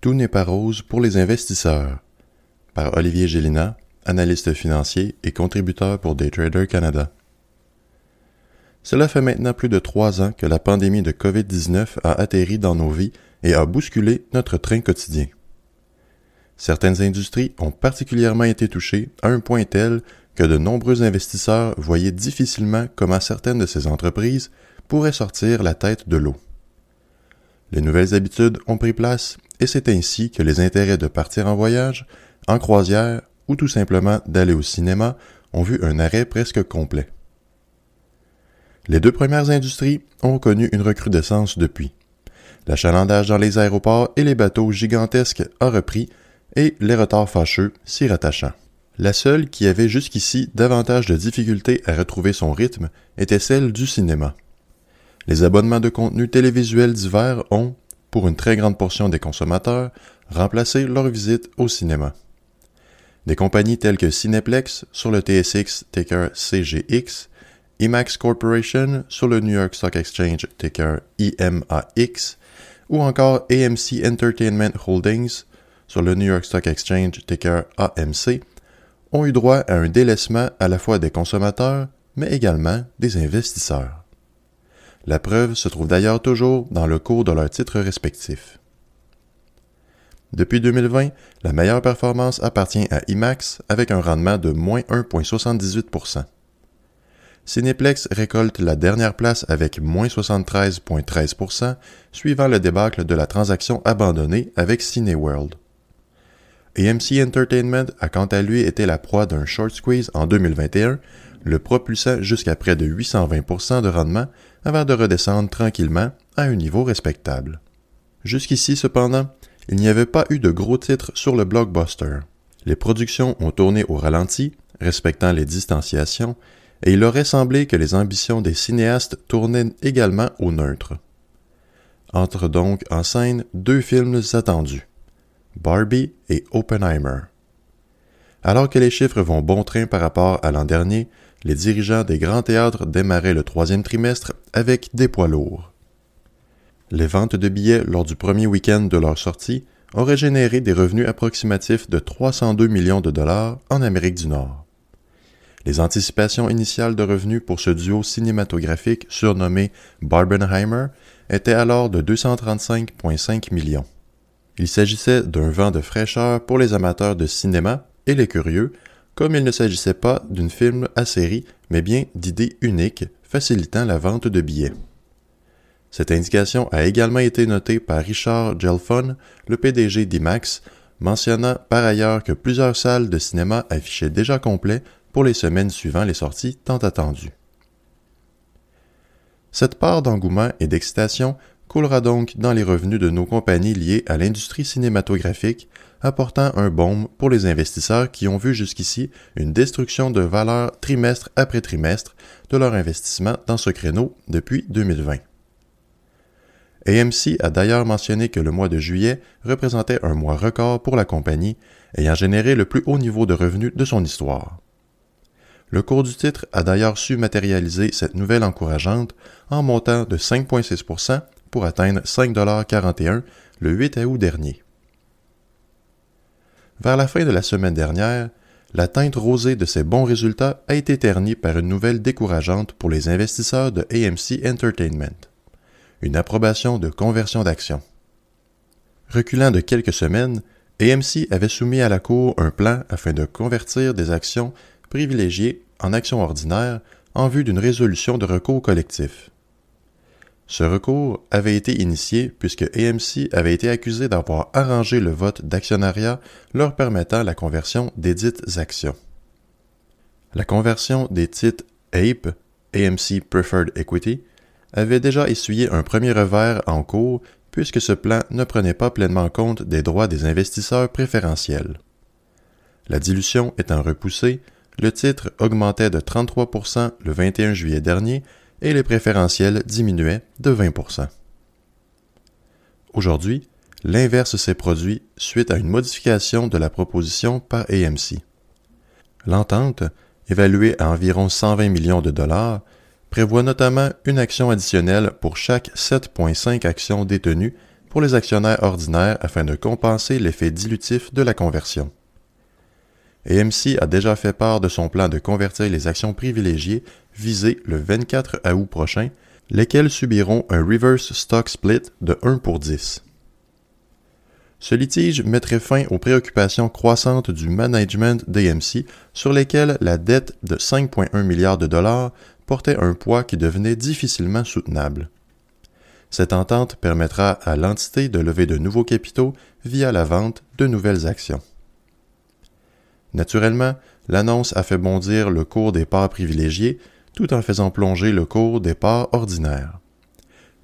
Tout n'est pas rose pour les investisseurs. Par Olivier Gélina, analyste financier et contributeur pour Daytrader Canada. Cela fait maintenant plus de trois ans que la pandémie de COVID-19 a atterri dans nos vies et a bousculé notre train quotidien. Certaines industries ont particulièrement été touchées à un point tel que de nombreux investisseurs voyaient difficilement comment certaines de ces entreprises pourraient sortir la tête de l'eau. Les nouvelles habitudes ont pris place et c'est ainsi que les intérêts de partir en voyage, en croisière ou tout simplement d'aller au cinéma ont vu un arrêt presque complet. Les deux premières industries ont connu une recrudescence depuis. L'achalandage dans les aéroports et les bateaux gigantesques a repris et les retards fâcheux s'y rattachant. La seule qui avait jusqu'ici davantage de difficultés à retrouver son rythme était celle du cinéma. Les abonnements de contenu télévisuel divers ont, pour une très grande portion des consommateurs, remplacé leur visite au cinéma. Des compagnies telles que Cineplex sur le TSX ticker CGX, IMAX Corporation sur le New York Stock Exchange ticker IMAX, ou encore AMC Entertainment Holdings sur le New York Stock Exchange ticker AMC ont eu droit à un délaissement à la fois des consommateurs, mais également des investisseurs. La preuve se trouve d'ailleurs toujours dans le cours de leurs titres respectifs. Depuis 2020, la meilleure performance appartient à IMAX avec un rendement de moins 1,78% Cineplex récolte la dernière place avec moins 73,13% suivant le débâcle de la transaction abandonnée avec Cineworld. AMC Entertainment a quant à lui été la proie d'un short squeeze en 2021, le propulsant jusqu'à près de 820% de rendement avant de redescendre tranquillement à un niveau respectable. Jusqu'ici, cependant, il n'y avait pas eu de gros titres sur le blockbuster. Les productions ont tourné au ralenti, respectant les distanciations, et il aurait semblé que les ambitions des cinéastes tournaient également au neutre. Entrent donc en scène deux films attendus. Barbie et Oppenheimer. Alors que les chiffres vont bon train par rapport à l'an dernier, les dirigeants des grands théâtres démarraient le troisième trimestre avec des poids lourds. Les ventes de billets lors du premier week-end de leur sortie auraient généré des revenus approximatifs de 302 millions de dollars en Amérique du Nord. Les anticipations initiales de revenus pour ce duo cinématographique surnommé Barbenheimer étaient alors de 235,5 millions. Il s'agissait d'un vent de fraîcheur pour les amateurs de cinéma et les curieux, comme il ne s'agissait pas d'une film à série, mais bien d'idées uniques facilitant la vente de billets. Cette indication a également été notée par Richard Gelfon, le PDG d'IMAX, mentionnant par ailleurs que plusieurs salles de cinéma affichaient déjà complet pour les semaines suivant les sorties tant attendues. Cette part d'engouement et d'excitation coulera donc dans les revenus de nos compagnies liées à l'industrie cinématographique, apportant un baume pour les investisseurs qui ont vu jusqu'ici une destruction de valeur trimestre après trimestre de leur investissement dans ce créneau depuis 2020. AMC a d'ailleurs mentionné que le mois de juillet représentait un mois record pour la compagnie, ayant généré le plus haut niveau de revenus de son histoire. Le cours du titre a d'ailleurs su matérialiser cette nouvelle encourageante en montant de 5,6 pour atteindre 5,41 le 8 août dernier. Vers la fin de la semaine dernière, la teinte rosée de ces bons résultats a été ternie par une nouvelle décourageante pour les investisseurs de AMC Entertainment, une approbation de conversion d'actions. Reculant de quelques semaines, AMC avait soumis à la Cour un plan afin de convertir des actions privilégiées en actions ordinaires en vue d'une résolution de recours collectif. Ce recours avait été initié puisque AMC avait été accusé d'avoir arrangé le vote d'actionnariat leur permettant la conversion des dites actions. La conversion des titres APE, AMC Preferred Equity, avait déjà essuyé un premier revers en cours puisque ce plan ne prenait pas pleinement compte des droits des investisseurs préférentiels. La dilution étant repoussée, le titre augmentait de 33% le 21 juillet dernier et les préférentiels diminuaient de 20% Aujourd'hui, l'inverse s'est produit suite à une modification de la proposition par AMC. L'entente, évaluée à environ 120 millions de dollars, prévoit notamment une action additionnelle pour chaque 7,5 actions détenues pour les actionnaires ordinaires afin de compenser l'effet dilutif de la conversion. AMC a déjà fait part de son plan de convertir les actions privilégiées visées le 24 août prochain, lesquelles subiront un reverse stock split de 1 pour 10. Ce litige mettrait fin aux préoccupations croissantes du management d'AMC sur lesquelles la dette de 5,1 milliards de dollars portait un poids qui devenait difficilement soutenable. Cette entente permettra à l'entité de lever de nouveaux capitaux via la vente de nouvelles actions. Naturellement, l'annonce a fait bondir le cours des parts privilégiées tout en faisant plonger le cours des parts ordinaires.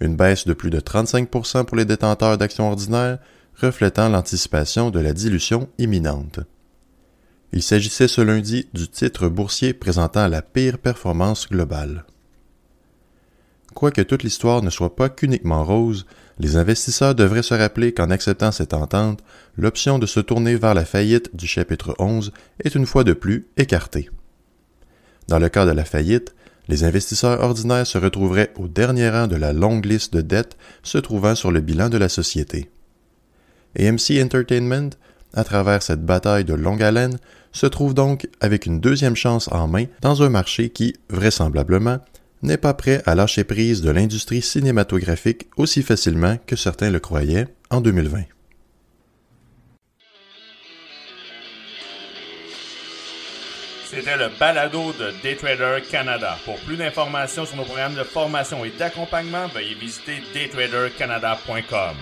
Une baisse de plus de 35% pour les détenteurs d'actions ordinaires, reflétant l'anticipation de la dilution imminente. Il s'agissait ce lundi du titre boursier présentant la pire performance globale. Quoique toute l'histoire ne soit pas qu'uniquement rose, les investisseurs devraient se rappeler qu'en acceptant cette entente, l'option de se tourner vers la faillite du chapitre 11 est une fois de plus écartée. Dans le cas de la faillite, les investisseurs ordinaires se retrouveraient au dernier rang de la longue liste de dettes se trouvant sur le bilan de la société. AMC Entertainment, à travers cette bataille de longue haleine, se trouve donc avec une deuxième chance en main dans un marché qui, vraisemblablement, n'est pas prêt à lâcher prise de l'industrie cinématographique aussi facilement que certains le croyaient en 2020. C'était le balado de Daytrader Canada. Pour plus d'informations sur nos programmes de formation et d'accompagnement, veuillez visiter daytradercanada.com.